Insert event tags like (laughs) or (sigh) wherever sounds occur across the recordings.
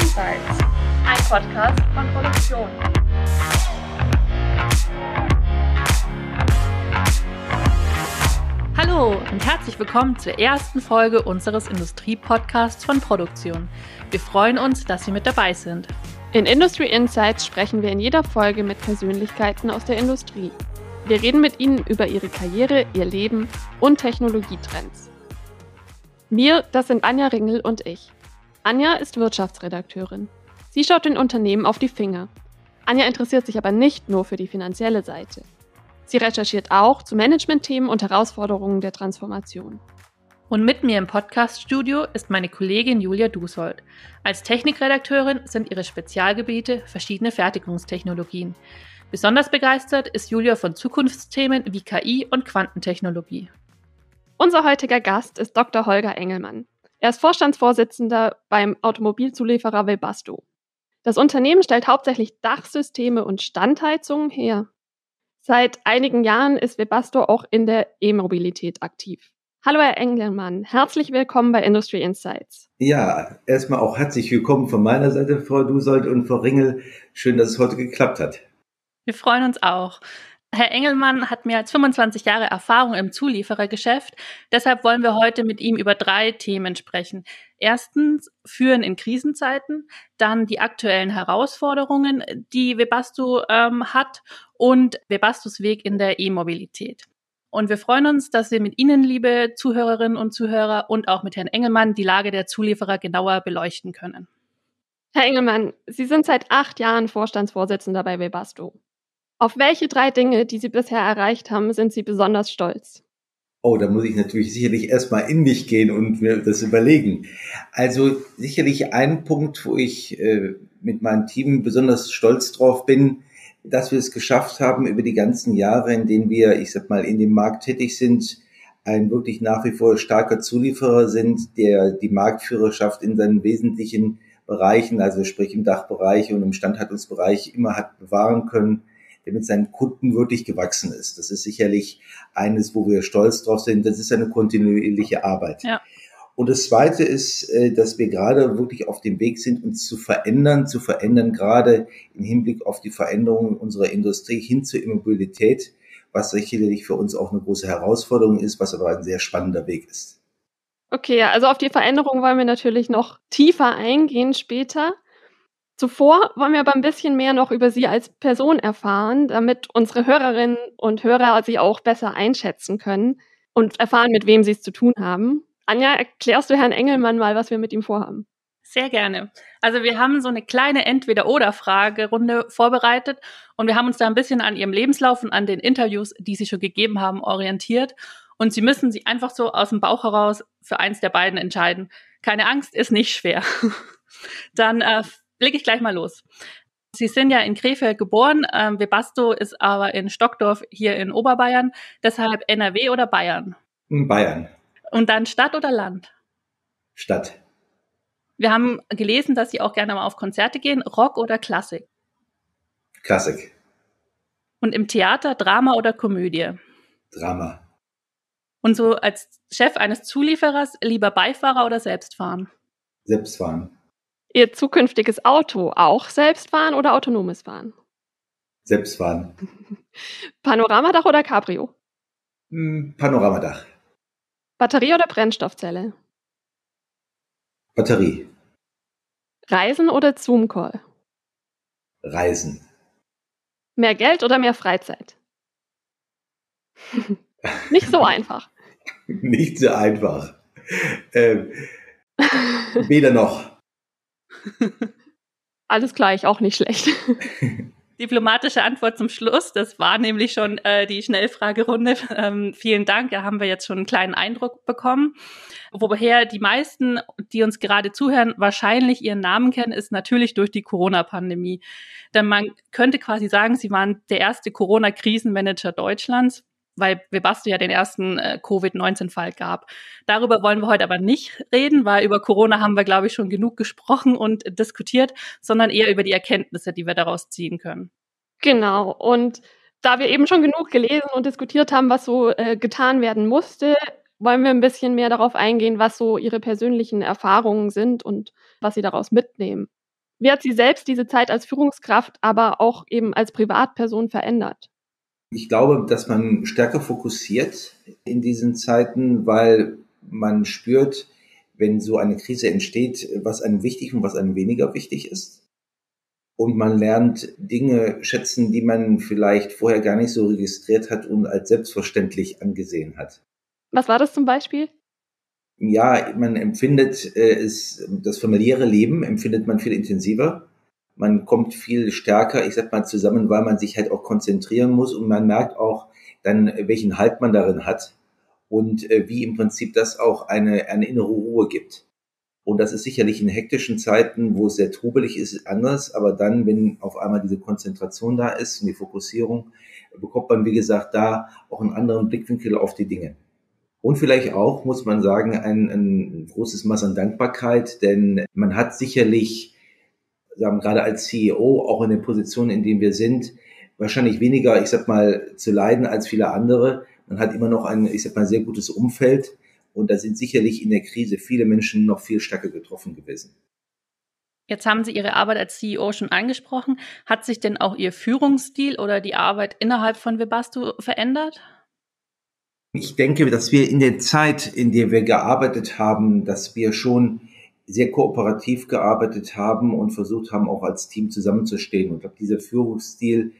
Insights, ein Podcast von Produktion. Hallo und herzlich willkommen zur ersten Folge unseres Industrie-Podcasts von Produktion. Wir freuen uns, dass Sie mit dabei sind. In Industry Insights sprechen wir in jeder Folge mit Persönlichkeiten aus der Industrie. Wir reden mit ihnen über ihre Karriere, ihr Leben und Technologietrends. Wir, das sind Anja Ringel und ich. Anja ist Wirtschaftsredakteurin. Sie schaut den Unternehmen auf die Finger. Anja interessiert sich aber nicht nur für die finanzielle Seite. Sie recherchiert auch zu Managementthemen und Herausforderungen der Transformation. Und mit mir im Podcaststudio ist meine Kollegin Julia Dusold. Als Technikredakteurin sind ihre Spezialgebiete verschiedene Fertigungstechnologien. Besonders begeistert ist Julia von Zukunftsthemen wie KI und Quantentechnologie. Unser heutiger Gast ist Dr. Holger Engelmann. Er ist Vorstandsvorsitzender beim Automobilzulieferer Webasto. Das Unternehmen stellt hauptsächlich Dachsysteme und Standheizungen her. Seit einigen Jahren ist Webasto auch in der E-Mobilität aktiv. Hallo Herr Engelmann, herzlich willkommen bei Industry Insights. Ja, erstmal auch herzlich willkommen von meiner Seite, Frau Dusold und Frau Ringel. Schön, dass es heute geklappt hat. Wir freuen uns auch. Herr Engelmann hat mehr als 25 Jahre Erfahrung im Zulieferergeschäft. Deshalb wollen wir heute mit ihm über drei Themen sprechen. Erstens Führen in Krisenzeiten, dann die aktuellen Herausforderungen, die Webasto ähm, hat und Webastos Weg in der E-Mobilität. Und wir freuen uns, dass wir mit Ihnen, liebe Zuhörerinnen und Zuhörer, und auch mit Herrn Engelmann die Lage der Zulieferer genauer beleuchten können. Herr Engelmann, Sie sind seit acht Jahren Vorstandsvorsitzender bei Webasto. Auf welche drei Dinge, die Sie bisher erreicht haben, sind Sie besonders stolz? Oh, da muss ich natürlich sicherlich erstmal in mich gehen und mir das überlegen. Also sicherlich ein Punkt, wo ich äh, mit meinem Team besonders stolz drauf bin, dass wir es geschafft haben, über die ganzen Jahre, in denen wir, ich sag mal, in dem Markt tätig sind, ein wirklich nach wie vor starker Zulieferer sind, der die Marktführerschaft in seinen wesentlichen Bereichen, also sprich im Dachbereich und im Standhaltungsbereich immer hat bewahren können der mit seinen Kunden wirklich gewachsen ist. Das ist sicherlich eines, wo wir stolz drauf sind. Das ist eine kontinuierliche Arbeit. Ja. Und das Zweite ist, äh, dass wir gerade wirklich auf dem Weg sind, uns zu verändern, zu verändern, gerade im Hinblick auf die Veränderungen unserer Industrie hin zur Immobilität, was sicherlich für uns auch eine große Herausforderung ist, was aber ein sehr spannender Weg ist. Okay, also auf die Veränderung wollen wir natürlich noch tiefer eingehen später. Zuvor wollen wir aber ein bisschen mehr noch über Sie als Person erfahren, damit unsere Hörerinnen und Hörer Sie auch besser einschätzen können und erfahren, mit wem Sie es zu tun haben. Anja, erklärst du Herrn Engelmann mal, was wir mit ihm vorhaben? Sehr gerne. Also wir haben so eine kleine Entweder-Oder-Fragerunde vorbereitet und wir haben uns da ein bisschen an Ihrem Lebenslauf und an den Interviews, die Sie schon gegeben haben, orientiert. Und Sie müssen sich einfach so aus dem Bauch heraus für eins der beiden entscheiden. Keine Angst, ist nicht schwer. (laughs) Dann äh, lege ich gleich mal los. Sie sind ja in Krefeld geboren, ähm, Webasto ist aber in Stockdorf hier in Oberbayern. Deshalb NRW oder Bayern? Bayern. Und dann Stadt oder Land? Stadt. Wir haben gelesen, dass Sie auch gerne mal auf Konzerte gehen. Rock oder Klassik? Klassik. Und im Theater Drama oder Komödie? Drama. Und so als Chef eines Zulieferers lieber Beifahrer oder Selbstfahren? Selbstfahren. Ihr zukünftiges Auto auch selbst fahren oder autonomes Fahren? Selbst fahren. (laughs) Panoramadach oder Cabrio? Hm, Panoramadach. Batterie oder Brennstoffzelle? Batterie. Reisen oder Zoom-Call? Reisen. Mehr Geld oder mehr Freizeit? (laughs) Nicht so einfach. (laughs) Nicht so einfach. Ähm, weder noch. (laughs) Alles gleich, auch nicht schlecht. (laughs) Diplomatische Antwort zum Schluss. Das war nämlich schon äh, die Schnellfragerunde. (laughs) Ähm, vielen Dank. Da haben wir jetzt schon einen kleinen Eindruck bekommen. Woher die meisten, die uns gerade zuhören, wahrscheinlich ihren Namen kennen, ist natürlich durch die Corona-Pandemie. Denn man könnte quasi sagen, sie waren der erste Corona-Krisenmanager Deutschlands weil Webasto ja den ersten äh, Covid-19-Fall gab. Darüber wollen wir heute aber nicht reden, weil über Corona haben wir, glaube ich, schon genug gesprochen und diskutiert, sondern eher über die Erkenntnisse, die wir daraus ziehen können. Genau. Und da wir eben schon genug gelesen und diskutiert haben, was so äh, getan werden musste, wollen wir ein bisschen mehr darauf eingehen, was so Ihre persönlichen Erfahrungen sind und was Sie daraus mitnehmen. Wie hat Sie selbst diese Zeit als Führungskraft, aber auch eben als Privatperson verändert? Ich glaube, dass man stärker fokussiert in diesen Zeiten, weil man spürt, wenn so eine Krise entsteht, was einem wichtig und was einem weniger wichtig ist. Und man lernt Dinge schätzen, die man vielleicht vorher gar nicht so registriert hat und als selbstverständlich angesehen hat. Was war das zum Beispiel? Ja, man empfindet äh, es, das familiäre Leben empfindet man viel intensiver. Man kommt viel stärker, ich sag mal, zusammen, weil man sich halt auch konzentrieren muss und man merkt auch dann, welchen Halt man darin hat und äh, wie im Prinzip das auch eine, eine innere Ruhe gibt. Und das ist sicherlich in hektischen Zeiten, wo es sehr trubelig ist, anders. Aber dann, wenn auf einmal diese Konzentration da ist und die Fokussierung, bekommt man, wie gesagt, da auch einen anderen Blickwinkel auf die Dinge. Und vielleicht auch, muss man sagen, ein, ein großes Maß an Dankbarkeit, denn man hat sicherlich, sagen, gerade als CEO, auch in der Position, in dem wir sind, wahrscheinlich weniger, ich sag mal, zu leiden als viele andere. Man hat immer noch ein, ich sag mal, sehr gutes Umfeld. Und da sind sicherlich in der Krise viele Menschen noch viel stärker getroffen gewesen. Jetzt haben Sie Ihre Arbeit als CEO schon angesprochen. Hat sich denn auch Ihr Führungsstil oder die Arbeit innerhalb von Webasto verändert? Ich denke, dass wir in der Zeit, in der wir gearbeitet haben, dass wir schon sehr kooperativ gearbeitet haben und versucht haben, auch als Team zusammenzustehen. Und ich glaube, dieser Führungsstil,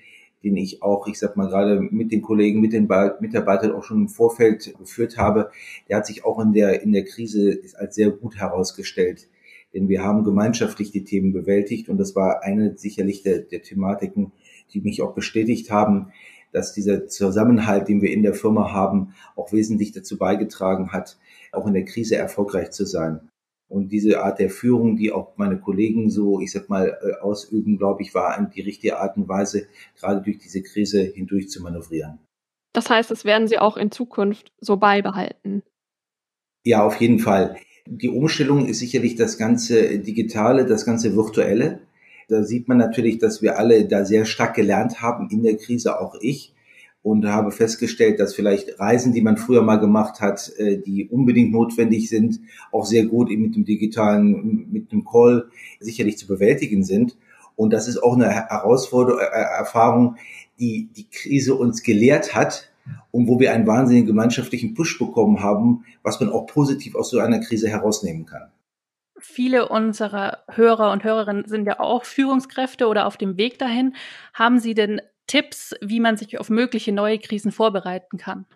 den ich auch, ich sag mal, gerade mit den Kollegen, mit den Mitarbeitern auch schon im Vorfeld geführt habe, der hat sich auch in der, in der Krise als sehr gut herausgestellt. Denn wir haben gemeinschaftlich die Themen bewältigt und das war eine sicherlich der, der Thematiken, die mich auch bestätigt haben, dass dieser Zusammenhalt, den wir in der Firma haben, auch wesentlich dazu beigetragen hat, auch in der Krise erfolgreich zu sein. Und diese Art der Führung, die auch meine Kollegen so, ich sag mal, äh, ausüben, glaube ich, war die richtige Art und Weise, gerade durch diese Krise hindurch zu manövrieren. Das heißt, das werden Sie auch in Zukunft so beibehalten. Ja, auf jeden Fall. Die Umstellung ist sicherlich das ganze Digitale, das ganze Virtuelle. Da sieht man natürlich, dass wir alle da sehr stark gelernt haben in der Krise, auch ich und habe festgestellt, dass vielleicht Reisen, die man früher mal gemacht hat, äh, die unbedingt notwendig sind, auch sehr gut mit dem digitalen, mit dem Call sicherlich zu bewältigen sind. Und das ist auch eine Herausforderung, äh, äh, Erfahrung, die die Krise uns gelehrt hat und wo wir einen wahnsinnigen gemeinschaftlichen Push bekommen haben, was man auch positiv aus so einer Krise herausnehmen kann. Viele unserer Hörer und Hörerinnen sind ja auch Führungskräfte oder auf dem Weg dahin. Haben Sie denn Tipps, wie man sich auf mögliche neue Krisen vorbereiten kann?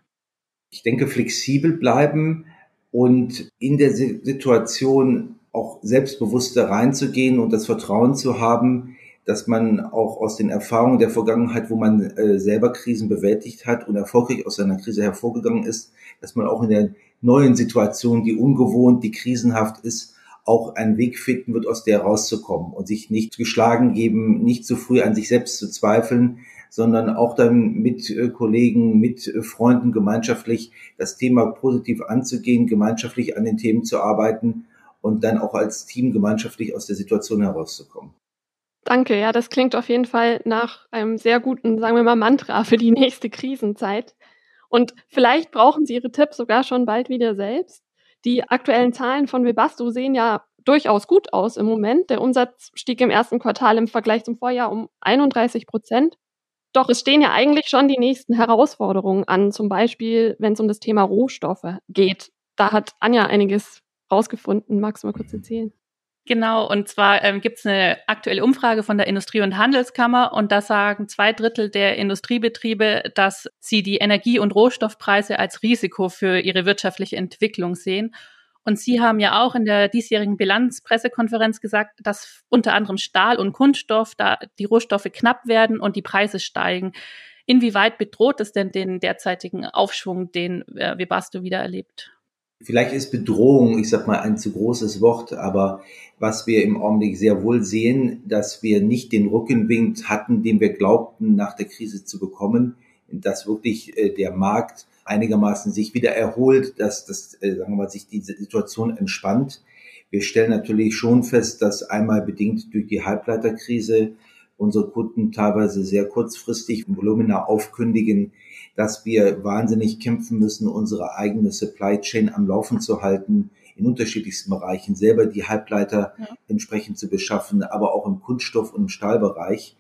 Ich denke, flexibel bleiben und in der Situation auch selbstbewusster reinzugehen und das Vertrauen zu haben, dass man auch aus den Erfahrungen der Vergangenheit, wo man äh, selber Krisen bewältigt hat und erfolgreich aus einer Krise hervorgegangen ist, dass man auch in der neuen Situation, die ungewohnt, die krisenhaft ist, auch einen Weg finden wird, aus der rauszukommen und sich nicht geschlagen geben, nicht zu früh an sich selbst zu zweifeln, sondern auch dann mit äh, Kollegen, mit äh, Freunden gemeinschaftlich das Thema positiv anzugehen, gemeinschaftlich an den Themen zu arbeiten und dann auch als Team gemeinschaftlich aus der Situation herauszukommen. Danke, ja, das klingt auf jeden Fall nach einem sehr guten, sagen wir mal, Mantra für die nächste Krisenzeit. Und vielleicht brauchen Sie Ihre Tipps sogar schon bald wieder selbst. Die aktuellen Zahlen von Webasto sehen ja durchaus gut aus im Moment. Der Umsatz stieg im ersten Quartal im Vergleich zum Vorjahr um 31 Prozent. Doch es stehen ja eigentlich schon die nächsten Herausforderungen an, zum Beispiel, wenn es um das Thema Rohstoffe geht. Da hat Anja einiges rausgefunden. Magst du mal kurz erzählen? Genau, und zwar ähm, gibt es eine aktuelle Umfrage von der Industrie- und Handelskammer und da sagen zwei Drittel der Industriebetriebe, dass sie die Energie- und Rohstoffpreise als Risiko für ihre wirtschaftliche Entwicklung sehen. Und Sie haben ja auch in der diesjährigen Bilanzpressekonferenz gesagt, dass unter anderem Stahl und Kunststoff, da die Rohstoffe knapp werden und die Preise steigen. Inwieweit bedroht es denn den derzeitigen Aufschwung, den äh, Webasto wieder erlebt? Vielleicht ist Bedrohung, ich sag mal, ein zu großes Wort, aber was wir im Augenblick sehr wohl sehen, dass wir nicht den Rückenwind hatten, den wir glaubten, nach der Krise zu bekommen, dass wirklich äh, der Markt einigermaßen sich wieder erholt, dass das, äh, sagen wir mal, sich diese Situation entspannt. Wir stellen natürlich schon fest, dass einmal bedingt durch die Halbleiterkrise unsere Kunden teilweise sehr kurzfristig Volumina aufkündigen, dass wir wahnsinnig kämpfen müssen, unsere eigene Supply Chain am Laufen zu halten in unterschiedlichsten Bereichen selber die Halbleiter ja. entsprechend zu beschaffen, aber auch im Kunststoff- und im Stahlbereich.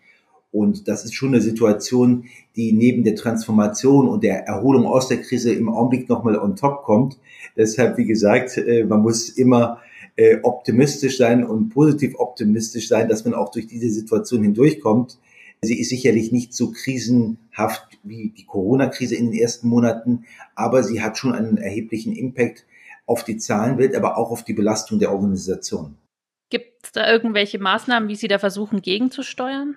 Und das ist schon eine Situation, die neben der Transformation und der Erholung aus der Krise im Augenblick nochmal on top kommt. Deshalb, wie gesagt, äh, man muss immer äh, optimistisch sein und positiv optimistisch sein, dass man auch durch diese Situation hindurchkommt. Sie ist sicherlich nicht so krisenhaft wie die Corona-Krise in den ersten Monaten, aber sie hat schon einen erheblichen Impact auf die Zahlenwelt, aber auch auf die Belastung der Organisation. Gibt es da irgendwelche Maßnahmen, wie Sie da versuchen, gegenzusteuern?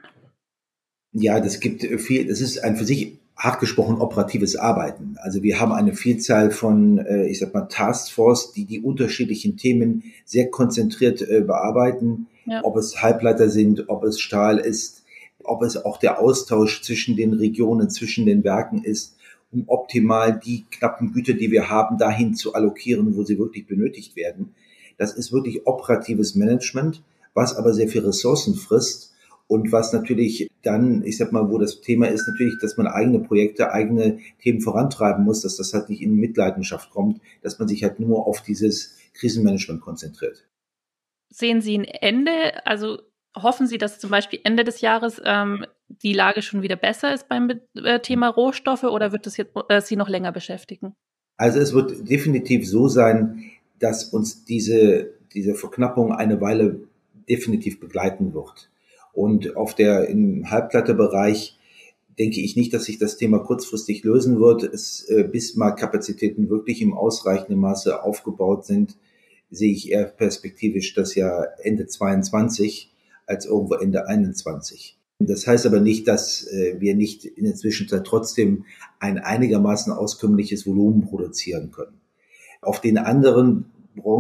Ja, das gibt viel, das ist ein für sich hart gesprochen operatives Arbeiten. Also wir haben eine Vielzahl von, äh, ich sag mal, Taskforce, die die unterschiedlichen Themen sehr konzentriert äh, bearbeiten. Ja. Ob es Halbleiter sind, ob es Stahl ist, ob es auch der Austausch zwischen den Regionen, zwischen den Werken ist, um optimal die knappen Güter, die wir haben, dahin zu allokieren, wo sie wirklich benötigt werden. Das ist wirklich operatives Management, was aber sehr viel Ressourcen frisst und was natürlich dann, ich sag mal, wo das Thema ist natürlich, dass man eigene Projekte, eigene Themen vorantreiben muss, dass das halt nicht in Mitleidenschaft kommt, dass man sich halt nur auf dieses Krisenmanagement konzentriert. Sehen Sie ein Ende? Also hoffen Sie, dass zum Beispiel Ende des Jahres ähm, die Lage schon wieder besser ist beim äh, Thema Rohstoffe oder wird das jetzt äh, Sie noch länger beschäftigen? Also es wird definitiv so sein, dass uns diese, diese Verknappung eine Weile definitiv begleiten wird. Und auf der im Halbplattebereich denke ich nicht, dass sich das Thema kurzfristig lösen wird. Es, äh, bis mal Kapazitäten wirklich im ausreichenden Maße aufgebaut sind, sehe ich eher perspektivisch das Jahr Ende 22 als irgendwo Ende 21. Das heißt aber nicht, dass äh, wir nicht in der Zwischenzeit trotzdem ein einigermaßen auskömmliches Volumen produzieren können. Auf den anderen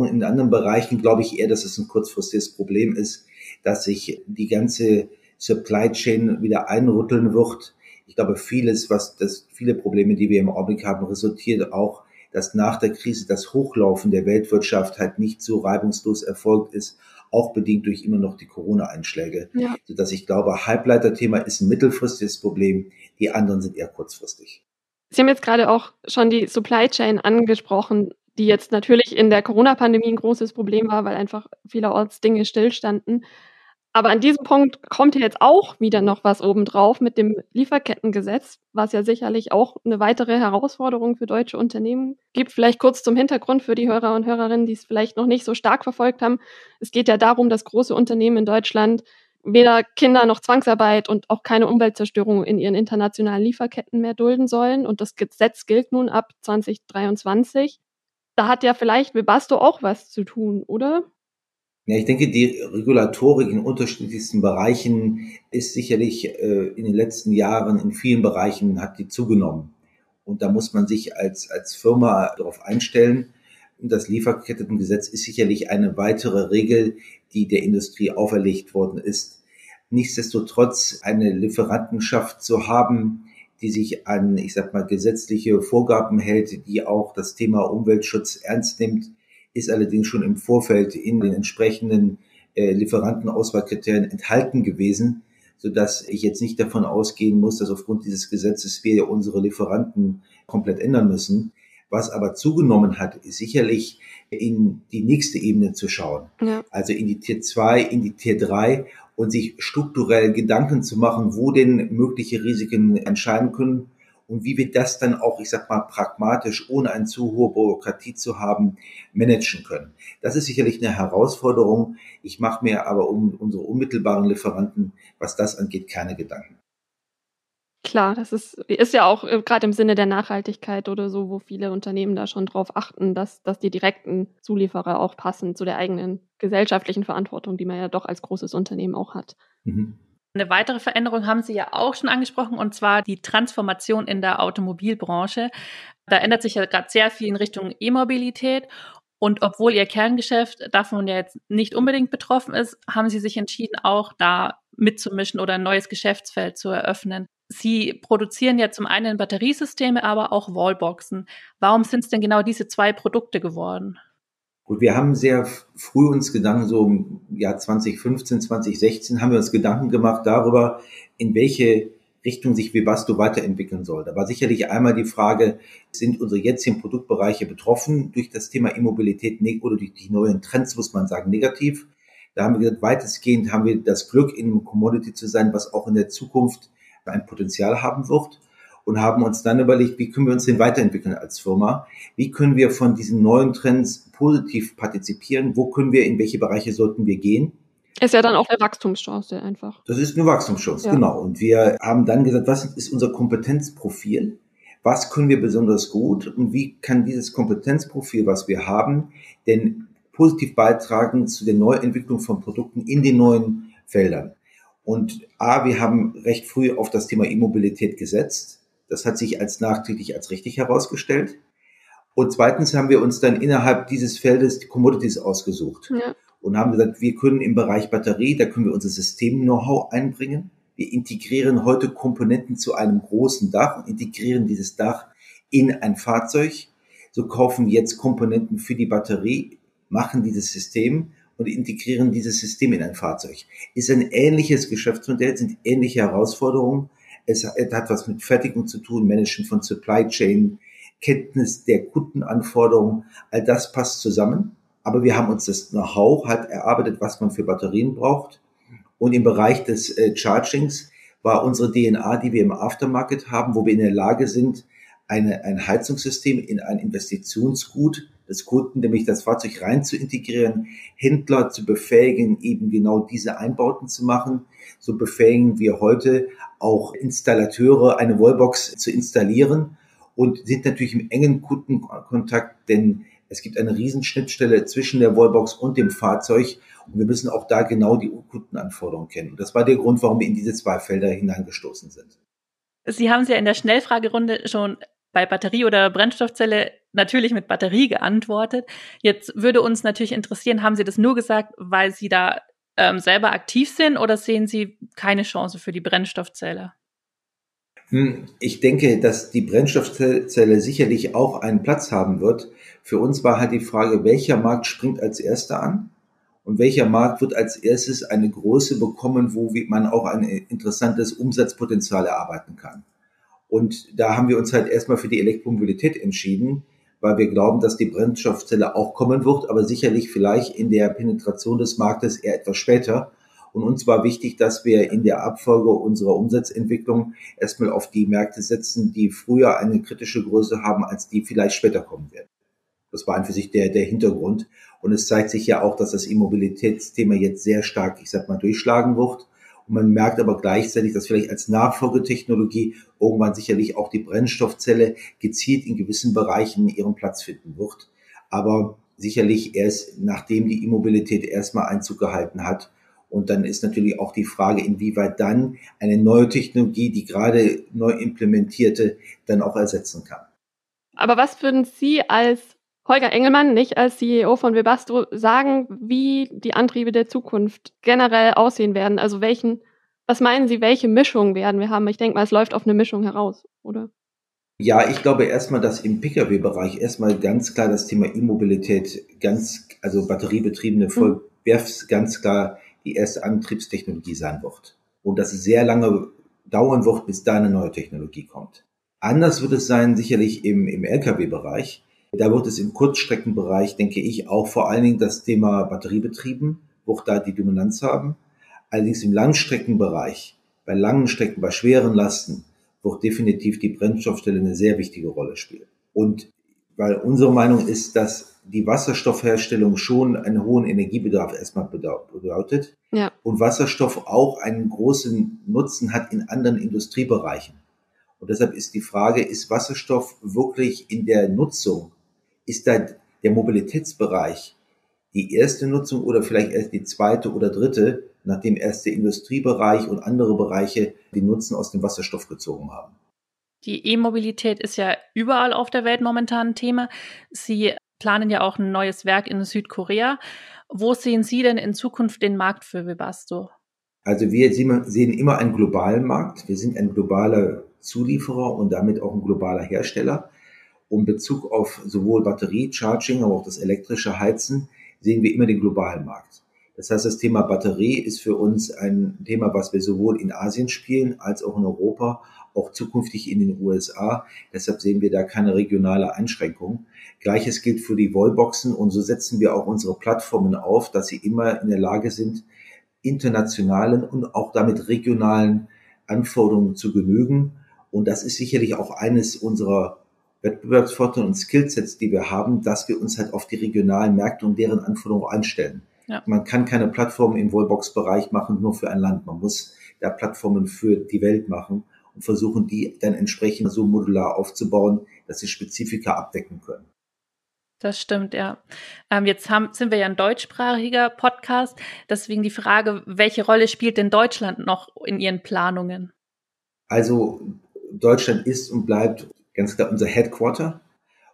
in anderen Bereichen glaube ich eher, dass es ein kurzfristiges Problem ist, dass sich die ganze Supply Chain wieder einrütteln wird. Ich glaube, vieles, was das, viele Probleme, die wir im Augenblick haben, resultiert auch, dass nach der Krise das Hochlaufen der Weltwirtschaft halt nicht so reibungslos erfolgt ist, auch bedingt durch immer noch die Corona-Einschläge. Ja. Sodass ich glaube, Halbleiterthema ist ein mittelfristiges Problem, die anderen sind eher kurzfristig. Sie haben jetzt gerade auch schon die Supply Chain angesprochen die jetzt natürlich in der Corona-Pandemie ein großes Problem war, weil einfach vielerorts Dinge stillstanden. Aber an diesem Punkt kommt ja jetzt auch wieder noch was obendrauf mit dem Lieferkettengesetz, was ja sicherlich auch eine weitere Herausforderung für deutsche Unternehmen gibt. Vielleicht kurz zum Hintergrund für die Hörer und Hörerinnen, die es vielleicht noch nicht so stark verfolgt haben. Es geht ja darum, dass große Unternehmen in Deutschland weder Kinder noch Zwangsarbeit und auch keine Umweltzerstörung in ihren internationalen Lieferketten mehr dulden sollen. Und das Gesetz gilt nun ab 2023 da hat ja vielleicht Webasto auch was zu tun, oder? Ja, ich denke, die Regulatorik in unterschiedlichsten Bereichen ist sicherlich äh, in den letzten Jahren in vielen Bereichen hat die zugenommen. Und da muss man sich als, als Firma darauf einstellen. Das Lieferkettengesetz ist sicherlich eine weitere Regel, die der Industrie auferlegt worden ist. Nichtsdestotrotz eine Lieferantenschaft zu haben, die sich an, ich sag mal, gesetzliche Vorgaben hält, die auch das Thema Umweltschutz ernst nimmt, ist allerdings schon im Vorfeld in den entsprechenden äh, Lieferantenauswahlkriterien enthalten gewesen, so dass ich jetzt nicht davon ausgehen muss, dass aufgrund dieses Gesetzes wir unsere Lieferanten komplett ändern müssen. Was aber zugenommen hat, ist sicherlich in die nächste Ebene zu schauen. Ja. Also in die Tier 2, in die Tier 3 und sich strukturell Gedanken zu machen, wo denn mögliche Risiken entscheiden können und wie wir das dann auch, ich sag mal, pragmatisch, ohne eine zu hohe Bürokratie zu haben, managen können. Das ist sicherlich eine Herausforderung. Ich mache mir aber um unsere unmittelbaren Lieferanten, was das angeht, keine Gedanken. Klar, das ist, ist ja auch äh, gerade im Sinne der Nachhaltigkeit oder so, wo viele Unternehmen da schon drauf achten, dass, dass die direkten Zulieferer auch passen zu der eigenen gesellschaftlichen Verantwortung, die man ja doch als großes Unternehmen auch hat. Mhm. Eine weitere Veränderung haben Sie ja auch schon angesprochen, und zwar die Transformation in der Automobilbranche. Da ändert sich ja gerade sehr viel in Richtung E-Mobilität. Und obwohl Ihr Kerngeschäft davon ja jetzt nicht unbedingt betroffen ist, haben Sie sich entschieden, auch da mitzumischen oder ein neues Geschäftsfeld zu eröffnen. Sie produzieren ja zum einen Batteriesysteme, aber auch Wallboxen. Warum sind es denn genau diese zwei Produkte geworden? Gut, wir haben sehr früh uns Gedanken, so im Jahr 2015, 2016 haben wir uns Gedanken gemacht darüber, in welche Richtung sich Webasto weiterentwickeln soll. Da war sicherlich einmal die Frage, sind unsere jetzigen Produktbereiche betroffen durch das Thema Immobilität oder durch die neuen Trends, muss man sagen, negativ. Da haben wir gesagt, weitestgehend haben wir das Glück, in einem Commodity zu sein, was auch in der Zukunft ein Potenzial haben wird und haben uns dann überlegt, wie können wir uns denn weiterentwickeln als Firma? Wie können wir von diesen neuen Trends positiv partizipieren? Wo können wir, in welche Bereiche sollten wir gehen? Ist ja dann auch eine Wachstumschance einfach. Das ist eine Wachstumschance, ja. genau. Und wir haben dann gesagt, was ist unser Kompetenzprofil? Was können wir besonders gut und wie kann dieses Kompetenzprofil, was wir haben, denn positiv beitragen zu der Neuentwicklung von Produkten in den neuen Feldern? Und A, wir haben recht früh auf das Thema E-Mobilität gesetzt. Das hat sich als nachträglich als richtig herausgestellt. Und zweitens haben wir uns dann innerhalb dieses Feldes die Commodities ausgesucht. Ja und haben gesagt, wir können im Bereich Batterie, da können wir unser System-Know-how einbringen. Wir integrieren heute Komponenten zu einem großen Dach und integrieren dieses Dach in ein Fahrzeug. So kaufen wir jetzt Komponenten für die Batterie, machen dieses System und integrieren dieses System in ein Fahrzeug. Ist ein ähnliches Geschäftsmodell, sind ähnliche Herausforderungen. Es hat was mit Fertigung zu tun, Managen von Supply Chain, Kenntnis der Kundenanforderungen. All das passt zusammen. Aber wir haben uns das Know-how halt erarbeitet, was man für Batterien braucht. Und im Bereich des äh, Chargings war unsere DNA, die wir im Aftermarket haben, wo wir in der Lage sind, eine, ein Heizungssystem in ein Investitionsgut des Kunden, nämlich das Fahrzeug rein zu integrieren, Händler zu befähigen, eben genau diese Einbauten zu machen. So befähigen wir heute auch Installateure, eine Wallbox zu installieren und sind natürlich im engen Kundenkontakt, denn es gibt eine Riesenschnittstelle zwischen der Wallbox und dem Fahrzeug und wir müssen auch da genau die Kundenanforderungen kennen. Und das war der Grund, warum wir in diese zwei Felder hineingestoßen sind. Sie haben es ja in der Schnellfragerunde schon bei Batterie oder Brennstoffzelle natürlich mit Batterie geantwortet. Jetzt würde uns natürlich interessieren, haben Sie das nur gesagt, weil Sie da ähm, selber aktiv sind oder sehen Sie keine Chance für die Brennstoffzelle? Hm, ich denke, dass die Brennstoffzelle sicherlich auch einen Platz haben wird. Für uns war halt die Frage, welcher Markt springt als erster an und welcher Markt wird als erstes eine Größe bekommen, wo man auch ein interessantes Umsatzpotenzial erarbeiten kann. Und da haben wir uns halt erstmal für die Elektromobilität entschieden, weil wir glauben, dass die Brennstoffzelle auch kommen wird, aber sicherlich vielleicht in der Penetration des Marktes eher etwas später. Und uns war wichtig, dass wir in der Abfolge unserer Umsatzentwicklung erstmal auf die Märkte setzen, die früher eine kritische Größe haben, als die vielleicht später kommen werden. Das war an für sich der, der Hintergrund. Und es zeigt sich ja auch, dass das Immobilitätsthema jetzt sehr stark, ich sag mal, durchschlagen wird. Und man merkt aber gleichzeitig, dass vielleicht als Nachfolgetechnologie irgendwann sicherlich auch die Brennstoffzelle gezielt in gewissen Bereichen ihren Platz finden wird. Aber sicherlich erst nachdem die Immobilität erstmal Einzug gehalten hat und dann ist natürlich auch die Frage, inwieweit dann eine neue Technologie, die gerade neu implementierte, dann auch ersetzen kann. Aber was würden Sie als Holger Engelmann, nicht als CEO von Webasto, sagen, wie die Antriebe der Zukunft generell aussehen werden? Also welchen, was meinen Sie, welche Mischung werden wir haben? Ich denke mal, es läuft auf eine Mischung heraus, oder? Ja, ich glaube erstmal, dass im Pkw-Bereich erstmal ganz klar das Thema E-Mobilität ganz, also batteriebetriebene Voll, mhm. ganz klar die erste Antriebstechnologie sein wird. Und dass es sehr lange dauern wird, bis da eine neue Technologie kommt. Anders wird es sein, sicherlich im, im Lkw-Bereich. Da wird es im Kurzstreckenbereich, denke ich, auch vor allen Dingen das Thema Batteriebetrieben, wird da die Dominanz haben. Allerdings im Langstreckenbereich, bei langen Strecken, bei schweren Lasten, wird definitiv die Brennstoffstelle eine sehr wichtige Rolle spielen. Und weil unsere Meinung ist, dass die Wasserstoffherstellung schon einen hohen Energiebedarf erstmal bedeutet ja. und Wasserstoff auch einen großen Nutzen hat in anderen Industriebereichen. Und deshalb ist die Frage, ist Wasserstoff wirklich in der Nutzung, ist da der Mobilitätsbereich die erste Nutzung oder vielleicht erst die zweite oder dritte, nachdem erst der Industriebereich und andere Bereiche den Nutzen aus dem Wasserstoff gezogen haben? Die E-Mobilität ist ja überall auf der Welt momentan ein Thema. Sie planen ja auch ein neues Werk in Südkorea. Wo sehen Sie denn in Zukunft den Markt für Webasto? Also wir sehen immer einen globalen Markt. Wir sind ein globaler Zulieferer und damit auch ein globaler Hersteller. Um Bezug auf sowohl Batterie, Charging, aber auch das elektrische Heizen sehen wir immer den globalen Markt. Das heißt, das Thema Batterie ist für uns ein Thema, was wir sowohl in Asien spielen als auch in Europa, auch zukünftig in den USA. Deshalb sehen wir da keine regionale Einschränkung. Gleiches gilt für die Wallboxen und so setzen wir auch unsere Plattformen auf, dass sie immer in der Lage sind, internationalen und auch damit regionalen Anforderungen zu genügen. Und das ist sicherlich auch eines unserer Wettbewerbsvorteile und Skillsets, die wir haben, dass wir uns halt auf die regionalen Märkte und deren Anforderungen einstellen. Ja. Man kann keine Plattform im Wallbox-Bereich machen, nur für ein Land. Man muss da Plattformen für die Welt machen und versuchen, die dann entsprechend so modular aufzubauen, dass sie Spezifika abdecken können. Das stimmt, ja. Ähm, jetzt haben, sind wir ja ein deutschsprachiger Podcast. Deswegen die Frage, welche Rolle spielt denn Deutschland noch in Ihren Planungen? Also Deutschland ist und bleibt ganz klar unser Headquarter.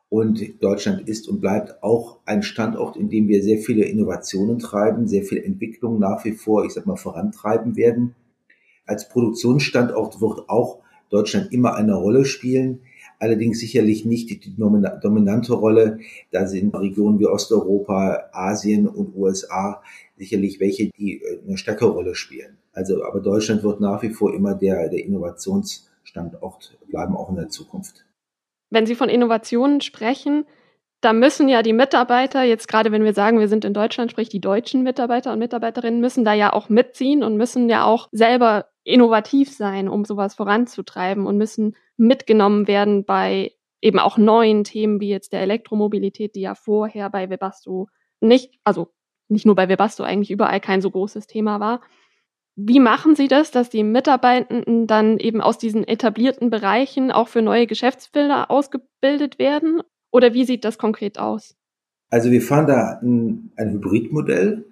Und Deutschland ist und bleibt auch ein Standort, in dem wir sehr viele Innovationen treiben, sehr viel Entwicklung nach wie vor, ich sag mal, vorantreiben werden. Als Produktionsstandort wird auch Deutschland immer eine Rolle spielen allerdings sicherlich nicht die dominante Rolle. Da sind Regionen wie Osteuropa, Asien und USA sicherlich welche, die äh, eine stärkere Rolle spielen. Also, aber Deutschland wird nach wie vor immer der, der Innovationsstandort bleiben, auch in der Zukunft. Wenn Sie von Innovationen sprechen, da müssen ja die Mitarbeiter, jetzt gerade wenn wir sagen, wir sind in Deutschland, sprich die deutschen Mitarbeiter und Mitarbeiterinnen, müssen da ja auch mitziehen und müssen ja auch selber innovativ sein, um sowas voranzutreiben und müssen mitgenommen werden bei eben auch neuen Themen wie jetzt der Elektromobilität, die ja vorher bei Webasto nicht, also nicht nur bei Webasto eigentlich überall kein so großes Thema war. Wie machen Sie das, dass die Mitarbeitenden dann eben aus diesen etablierten Bereichen auch für neue Geschäftsfelder ausgebildet werden? Oder wie sieht das konkret aus? Also wir fahren da ein, ein Hybridmodell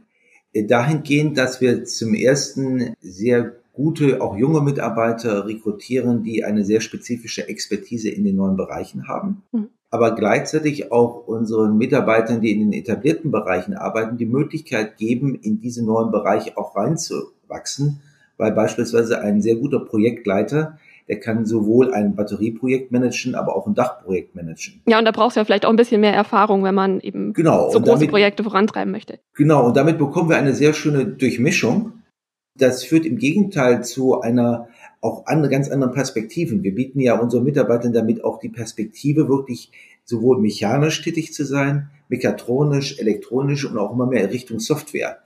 äh, dahingehend, dass wir zum ersten sehr gute, auch junge Mitarbeiter rekrutieren, die eine sehr spezifische Expertise in den neuen Bereichen haben. Mhm. Aber gleichzeitig auch unseren Mitarbeitern, die in den etablierten Bereichen arbeiten, die Möglichkeit geben, in diese neuen Bereiche auch reinzuwachsen, weil beispielsweise ein sehr guter Projektleiter der kann sowohl ein Batterieprojekt managen, aber auch ein Dachprojekt managen. Ja, und da braucht es ja vielleicht auch ein bisschen mehr Erfahrung, wenn man eben genau, so große damit, Projekte vorantreiben möchte. Genau, und damit bekommen wir eine sehr schöne Durchmischung das führt im Gegenteil zu einer auch andere, ganz anderen Perspektiven. Wir bieten ja unseren Mitarbeitern damit auch die Perspektive, wirklich sowohl mechanisch tätig zu sein, mechatronisch, elektronisch und auch immer mehr in Richtung Software.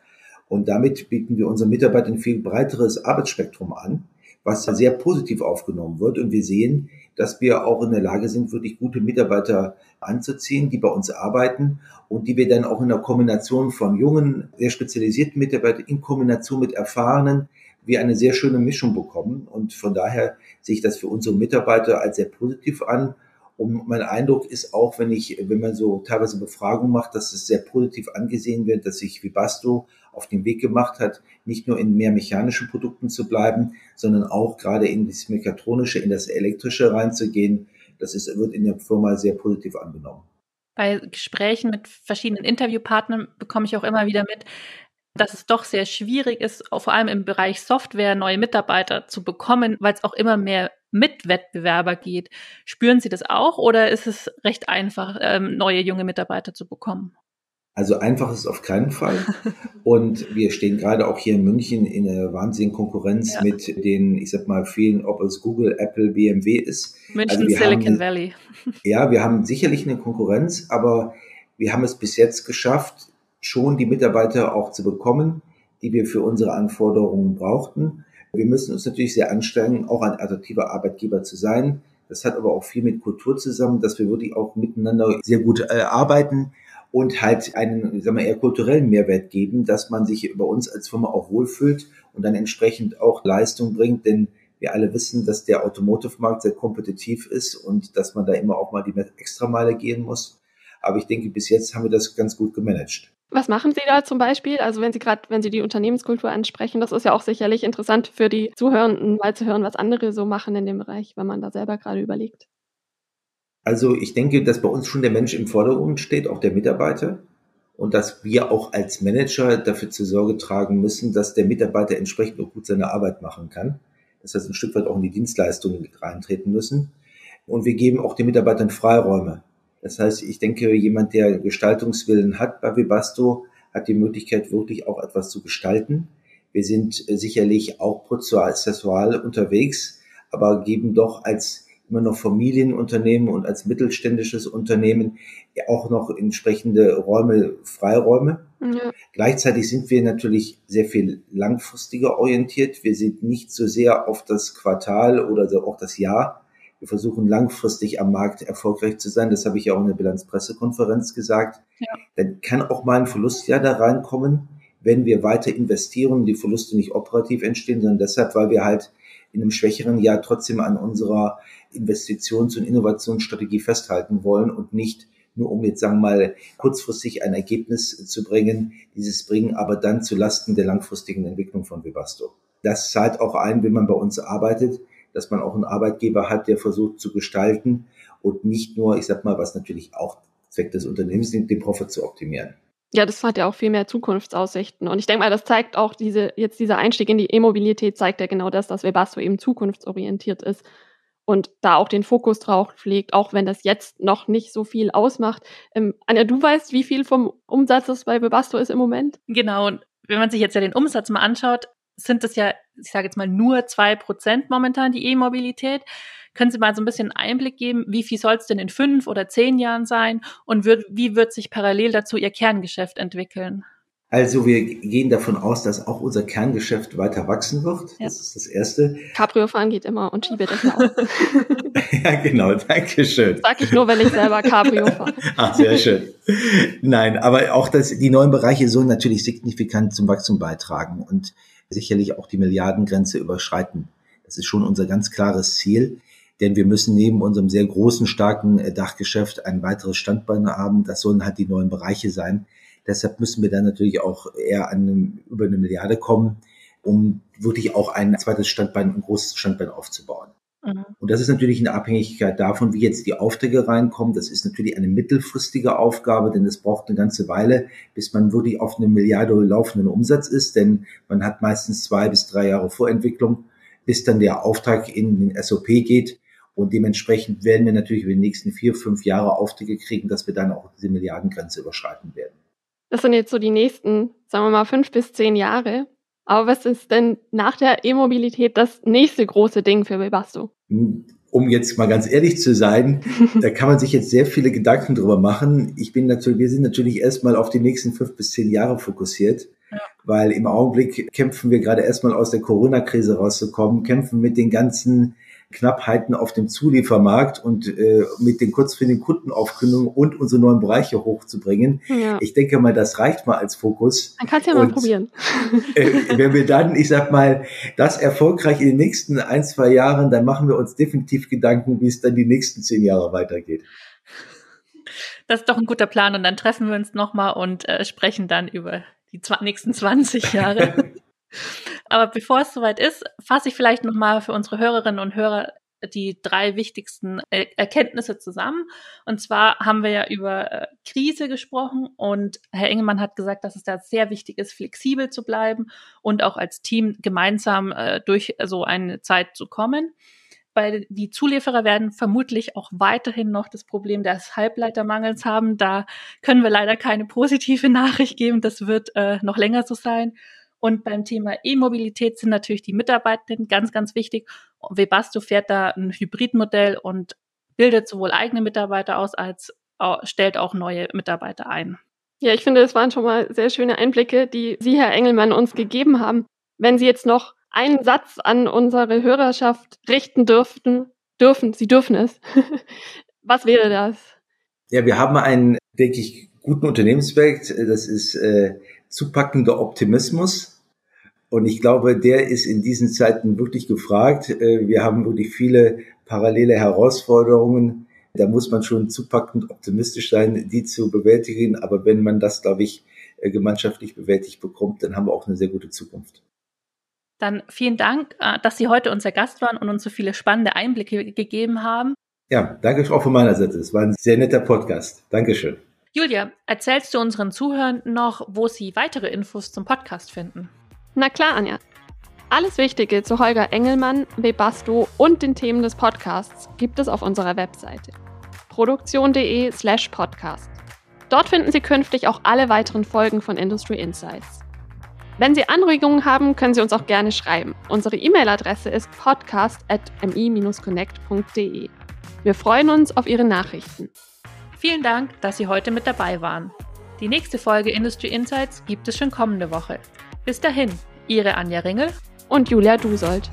Und damit bieten wir unseren Mitarbeitern ein viel breiteres Arbeitsspektrum an, was sehr positiv aufgenommen wird. Und wir sehen, dass wir auch in der Lage sind, wirklich gute Mitarbeiter anzuziehen, die bei uns arbeiten und die wir dann auch in der Kombination von jungen, sehr spezialisierten Mitarbeitern in Kombination mit erfahrenen, wir eine sehr schöne Mischung bekommen. Und von daher sehe ich das für unsere Mitarbeiter als sehr positiv an. Und mein Eindruck ist auch, wenn ich, wenn man so teilweise Befragungen macht, dass es sehr positiv angesehen wird, dass sich Vibasto auf den Weg gemacht hat, nicht nur in mehr mechanischen Produkten zu bleiben, sondern auch gerade in das Mechatronische, in das Elektrische reinzugehen. Das ist, wird in der Firma sehr positiv angenommen. Bei Gesprächen mit verschiedenen Interviewpartnern bekomme ich auch immer wieder mit, dass es doch sehr schwierig ist, vor allem im Bereich Software neue Mitarbeiter zu bekommen, weil es auch immer mehr Mitwettbewerber geht. Spüren Sie das auch oder ist es recht einfach, ähm, neue junge Mitarbeiter zu bekommen? Also einfach ist es auf keinen Fall. (laughs) Und wir stehen gerade auch hier in München in einer wahnsinnigen Konkurrenz ja. mit den, ich sag mal, vielen, ob es Google, Apple, BMW ist. München, also Silicon haben, Valley. (laughs) Ja, wir haben sicherlich eine Konkurrenz, aber wir haben es bis jetzt geschafft, schon die Mitarbeiter auch zu bekommen, die wir für unsere Anforderungen brauchten. Wir müssen uns natürlich sehr anstrengen, auch ein attraktiver Arbeitgeber zu sein. Das hat aber auch viel mit Kultur zusammen, dass wir wirklich auch miteinander sehr gut äh, arbeiten und halt einen, sagen wir, eher kulturellen Mehrwert geben, dass man sich über uns als Firma auch wohlfühlt und dann entsprechend auch Leistung bringt, denn wir alle wissen, dass der Automotive-Markt sehr kompetitiv ist und dass man da immer auch mal die Extrameile gehen muss. Aber ich denke, bis jetzt haben wir das ganz gut gemanagt. Was machen Sie da zum Beispiel? Also wenn Sie gerade, wenn Sie die Unternehmenskultur ansprechen, das ist ja auch sicherlich interessant für die Zuhörenden, mal zu hören, was andere so machen in dem Bereich, wenn man da selber gerade überlegt. Also ich denke, dass bei uns schon der Mensch im Vordergrund steht, auch der Mitarbeiter. Und dass wir auch als Manager dafür zur Sorge tragen müssen, dass der Mitarbeiter entsprechend auch gut seine Arbeit machen kann. Das heißt, ein Stück weit auch in die Dienstleistungen reintreten müssen. Und wir geben auch den Mitarbeitern Freiräume. Das heißt, ich denke, jemand, der Gestaltungswillen hat bei Webasto, hat die Möglichkeit, wirklich auch etwas zu gestalten. Wir sind äh, sicherlich auch prozessual unterwegs, aber geben doch als immer noch Familienunternehmen und als mittelständisches Unternehmen auch noch entsprechende Räume, Freiräume. Ja. Gleichzeitig sind wir natürlich sehr viel langfristiger orientiert. Wir sind nicht so sehr auf das Quartal oder auch das Jahr. Wir versuchen langfristig am Markt erfolgreich zu sein. Das habe ich ja auch in der Bilanzpressekonferenz gesagt. Ja. Dann kann auch mal ein Verlustjahr da reinkommen, wenn wir weiter investieren und die Verluste nicht operativ entstehen, sondern deshalb, weil wir halt in einem schwächeren Jahr trotzdem an unserer Investitions- und Innovationsstrategie festhalten wollen und nicht nur um jetzt sagen wir mal kurzfristig ein Ergebnis zu bringen, dieses bringen aber dann zu Lasten der langfristigen Entwicklung von Webasto. Das zahlt auch ein, wenn man bei uns arbeitet, dass man auch einen Arbeitgeber hat, der versucht zu gestalten und nicht nur, ich sag mal, was natürlich auch Zweck des Unternehmens ist, den Profit zu optimieren. Ja, das hat ja auch viel mehr Zukunftsaussichten. Und ich denke mal, das zeigt auch diese, jetzt dieser Einstieg in die E-Mobilität zeigt ja genau das, dass Webasto eben zukunftsorientiert ist und da auch den Fokus drauf legt, auch wenn das jetzt noch nicht so viel ausmacht. Ähm, Anja, du weißt, wie viel vom Umsatz das bei Webasto ist im Moment? Genau. Und wenn man sich jetzt ja den Umsatz mal anschaut, sind es ja, ich sage jetzt mal, nur zwei Prozent momentan die E-Mobilität. Können Sie mal so ein bisschen Einblick geben, wie viel soll es denn in fünf oder zehn Jahren sein und wird, wie wird sich parallel dazu Ihr Kerngeschäft entwickeln? Also wir gehen davon aus, dass auch unser Kerngeschäft weiter wachsen wird. Ja. Das ist das Erste. Cabrio fahren geht immer und schiebe das ja auch. (laughs) ja, genau, danke schön. Sag ich nur, wenn ich selber Cabrio fahre. (laughs) Ach, sehr schön. Nein, aber auch das, die neuen Bereiche sollen natürlich signifikant zum Wachstum beitragen und sicherlich auch die Milliardengrenze überschreiten. Das ist schon unser ganz klares Ziel denn wir müssen neben unserem sehr großen, starken äh, Dachgeschäft ein weiteres Standbein haben. Das sollen halt die neuen Bereiche sein. Deshalb müssen wir dann natürlich auch eher an über eine Milliarde kommen, um wirklich auch ein zweites Standbein, ein großes Standbein aufzubauen. Mhm. Und das ist natürlich eine Abhängigkeit davon, wie jetzt die Aufträge reinkommen. Das ist natürlich eine mittelfristige Aufgabe, denn es braucht eine ganze Weile, bis man wirklich auf eine Milliarde laufenden Umsatz ist, denn man hat meistens zwei bis drei Jahre Vorentwicklung, bis dann der Auftrag in den SOP geht. Und dementsprechend werden wir natürlich über die nächsten vier, fünf Jahre Aufträge kriegen, dass wir dann auch diese Milliardengrenze überschreiten werden. Das sind jetzt so die nächsten, sagen wir mal, fünf bis zehn Jahre. Aber was ist denn nach der E-Mobilität das nächste große Ding für Webasto? Um jetzt mal ganz ehrlich zu sein, (laughs) da kann man sich jetzt sehr viele Gedanken drüber machen. Ich bin natürlich, wir sind natürlich erstmal auf die nächsten fünf bis zehn Jahre fokussiert, ja. weil im Augenblick kämpfen wir gerade erstmal aus der Corona-Krise rauszukommen, kämpfen mit den ganzen Knappheiten auf dem Zuliefermarkt und äh, mit den kurzfristigen Kundenaufkündigungen und unsere neuen Bereiche hochzubringen. Ja. Ich denke mal, das reicht mal als Fokus. Man kann es ja mal probieren. Äh, wenn wir dann, ich sag mal, das erfolgreich in den nächsten ein, zwei Jahren, dann machen wir uns definitiv Gedanken, wie es dann die nächsten zehn Jahre weitergeht. Das ist doch ein guter Plan und dann treffen wir uns nochmal und äh, sprechen dann über die nächsten 20 Jahre. (laughs) Aber bevor es soweit ist, fasse ich vielleicht nochmal für unsere Hörerinnen und Hörer die drei wichtigsten Erkenntnisse zusammen. Und zwar haben wir ja über äh, Krise gesprochen und Herr Engelmann hat gesagt, dass es da sehr wichtig ist, flexibel zu bleiben und auch als Team gemeinsam äh, durch so eine Zeit zu kommen. Weil die Zulieferer werden vermutlich auch weiterhin noch das Problem des Halbleitermangels haben. Da können wir leider keine positive (laughs) Nachricht geben. Das wird äh, noch länger so sein. Und beim Thema E-Mobilität sind natürlich die Mitarbeitenden ganz, ganz wichtig. Webasto fährt da ein Hybridmodell und bildet sowohl eigene Mitarbeiter aus als stellt auch neue Mitarbeiter ein. Ja, ich finde, es waren schon mal sehr schöne Einblicke, die Sie, Herr Engelmann, uns gegeben haben. Wenn Sie jetzt noch einen Satz an unsere Hörerschaft richten dürften, dürfen, Sie dürfen es. (laughs) Was wäre das? Ja, wir haben einen, denke ich, guten Unternehmenswert. Das ist äh, zupackender Optimismus. Und ich glaube, der ist in diesen Zeiten wirklich gefragt. Äh, wir haben wirklich viele parallele Herausforderungen. Da muss man schon zupackend optimistisch sein, die zu bewältigen. Aber wenn man das, glaube ich, äh, gemeinschaftlich bewältigt bekommt, dann haben wir auch eine sehr gute Zukunft. Dann vielen Dank, äh, dass Sie heute unser Gast waren und uns so viele spannende Einblicke gegeben haben. Ja, danke auch von meiner Seite. Es war ein sehr netter Podcast. Dankeschön. Julia, erzählst du unseren Zuhörern noch, wo sie weitere Infos zum Podcast finden? Na klar, Anja. Alles Wichtige zu Holger Engelmann, Webasto und den Themen des Podcasts gibt es auf unserer Webseite produktion.de slash podcast. Dort finden Sie künftig auch alle weiteren Folgen von Industry Insights. Wenn Sie Anregungen haben, können Sie uns auch gerne schreiben. Unsere E-Mail-Adresse ist podcast.mi-connect.de. Wir freuen uns auf Ihre Nachrichten. Vielen Dank, dass Sie heute mit dabei waren. Die nächste Folge Industry Insights gibt es schon kommende Woche. Bis dahin, Ihre Anja Ringel und Julia Dusold.